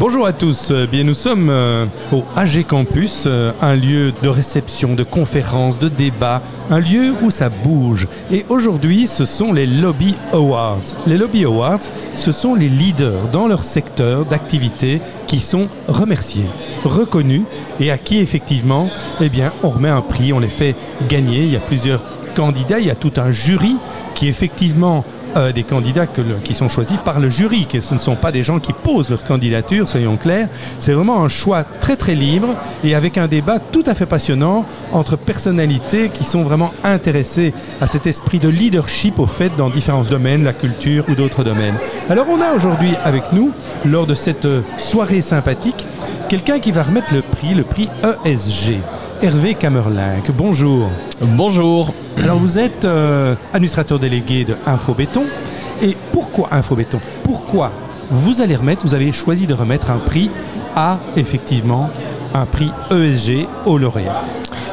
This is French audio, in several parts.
Bonjour à tous, Euh, bien nous sommes euh, au AG Campus, euh, un lieu de réception, de conférences, de débats, un lieu où ça bouge. Et aujourd'hui, ce sont les Lobby Awards. Les Lobby Awards, ce sont les leaders dans leur secteur d'activité qui sont remerciés, reconnus et à qui effectivement, eh bien, on remet un prix, on les fait gagner. Il y a plusieurs candidats, il y a tout un jury qui effectivement euh, des candidats qui sont choisis par le jury, que ce ne sont pas des gens qui posent leur candidature, soyons clairs. C'est vraiment un choix très très libre et avec un débat tout à fait passionnant entre personnalités qui sont vraiment intéressées à cet esprit de leadership au fait dans différents domaines, la culture ou d'autres domaines. Alors on a aujourd'hui avec nous, lors de cette euh, soirée sympathique, quelqu'un qui va remettre le prix, le prix ESG. Hervé Camerlinck, bonjour. Bonjour. Alors vous êtes euh, administrateur délégué de Infobéton. Et pourquoi Infobéton? Pourquoi vous allez remettre, vous avez choisi de remettre un prix à effectivement un prix ESG au lauréat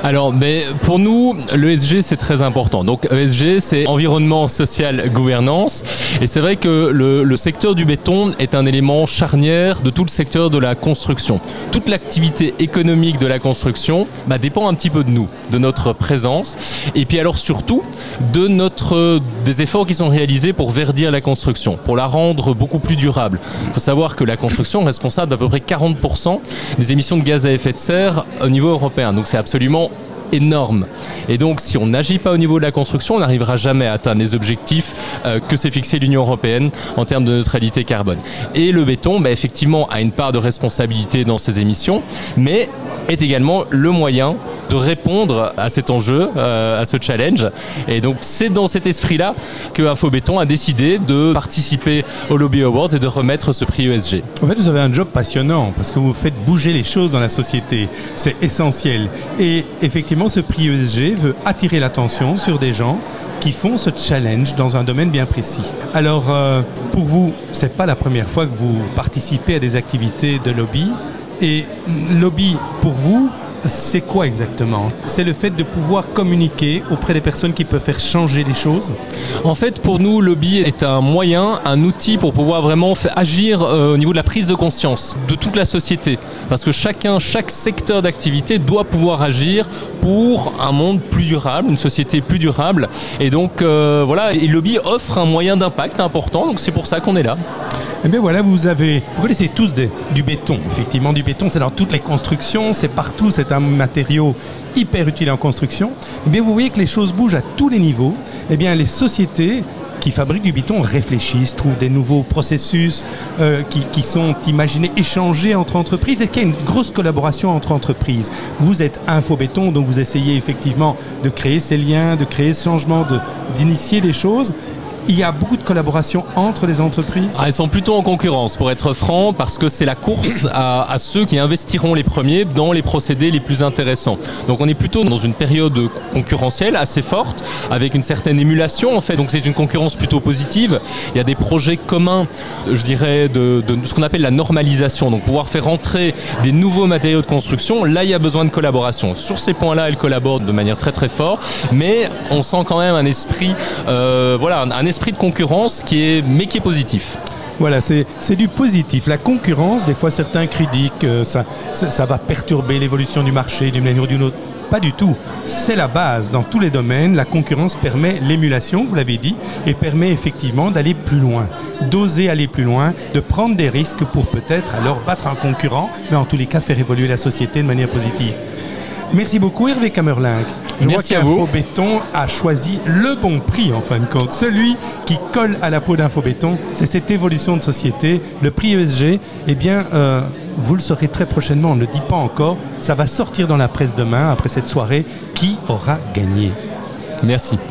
Alors, mais pour nous, l'ESG c'est très important. Donc, ESG c'est environnement, social, gouvernance. Et c'est vrai que le, secteur du béton est un élément charnière de tout le secteur de la construction. Toute l'activité économique de la construction bah, dépend un petit peu de nous, de notre présence. Et puis alors surtout de notre des efforts qui sont réalisés pour verdir la construction, pour la rendre beaucoup plus durable. Il faut savoir que la construction est responsable d'à peu près 40% des émissions de gaz à effet de serre au niveau européen. Donc c'est absolument énorme. Et donc, si on n'agit pas au niveau de la construction, on n'arrivera jamais à atteindre les objectifs euh, que s'est fixé l'Union européenne en termes de neutralité carbone. Et le béton, bah, effectivement, a une part de responsabilité dans ces émissions, mais est également le moyen de répondre à cet enjeu, euh, à ce challenge. Et donc, c'est dans cet esprit-là que Infobéton a décidé de participer au Lobby Awards et de remettre ce prix ESG. En fait, vous avez un job passionnant parce que vous faites bouger les choses dans la société. C'est essentiel. Et effectivement, ce prix ESG veut attirer l'attention sur des gens qui font ce challenge dans un domaine bien précis. Alors, euh, pour vous, c'est pas la première fois que vous participez à des activités de lobby. Et mm, lobby, pour vous, c'est quoi exactement? C'est le fait de pouvoir communiquer auprès des personnes qui peuvent faire changer les choses? En fait, pour nous, lobby est un moyen, un outil pour pouvoir vraiment agir euh, au niveau de la prise de conscience de toute la société. Parce que chacun, chaque secteur d'activité doit pouvoir agir pour un monde plus durable, une société plus durable. Et donc, euh, voilà, et lobby offre un moyen d'impact important. Donc, c'est pour ça qu'on est là. Eh vous avez, vous connaissez tous du béton. Effectivement, du béton, c'est dans toutes les constructions, c'est partout, c'est un matériau hyper utile en construction. Eh bien, vous voyez que les choses bougent à tous les niveaux. Eh les sociétés qui fabriquent du béton réfléchissent, trouvent des nouveaux processus euh, qui, sont imaginés, échangés entre entreprises. Est-ce qu'il y a une grosse collaboration entre entreprises? Vous êtes Infobéton, donc vous essayez effectivement de créer ces liens, de créer ce changement, d'initier des choses. Il y a beaucoup de collaboration entre les entreprises Ah, Elles sont plutôt en concurrence, pour être franc, parce que c'est la course à, ceux qui investiront les premiers dans les procédés les plus intéressants. Donc on est plutôt dans une période concurrentielle assez forte, avec une certaine émulation en fait. Donc c'est une concurrence plutôt positive. Il y a des projets communs, je dirais, de, ce qu'on appelle la normalisation. Donc pouvoir faire entrer des nouveaux matériaux de construction, là il y a besoin de collaboration. Sur ces points-là, elles collaborent de manière très très forte, mais on sent quand même un esprit, euh, voilà, un, un esprit de concurrence qui est, mais qui est positif. Voilà, c'est du positif. La concurrence, des fois certains critiquent que ça, ça, ça va perturber l'évolution du marché d'une manière ou d'une autre. Pas du tout. C'est la base dans tous les domaines. La concurrence permet l'émulation, vous l'avez dit, et permet effectivement d'aller plus loin, d'oser aller plus loin, de prendre des risques pour peut-être alors battre un concurrent, mais en tous les cas faire évoluer la société de manière positive. Merci beaucoup Hervé Camerlinck. Je Merci vois qu'Infobéton a choisi le bon prix en fin de compte. Celui qui colle à la peau d'Infobéton, c'est cette évolution de société. Le prix ESG, eh bien, euh, vous le saurez très prochainement, on ne le dit pas encore. Ça va sortir dans la presse demain, après cette soirée. Qui aura gagné? Merci.